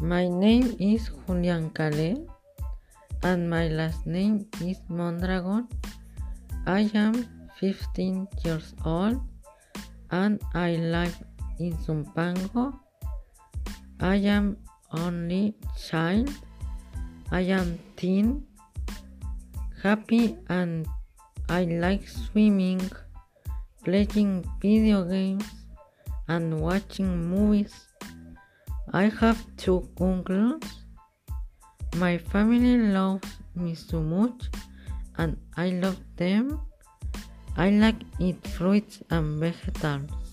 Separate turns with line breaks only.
My name is Julian Calais and my last name is Mondragon. I am 15 years old and I live in Zumpango. I am only child. I am teen, happy and I like swimming, playing video games and watching movies. I have two uncles. My family loves me so much and I love them. I like eat fruits and vegetables.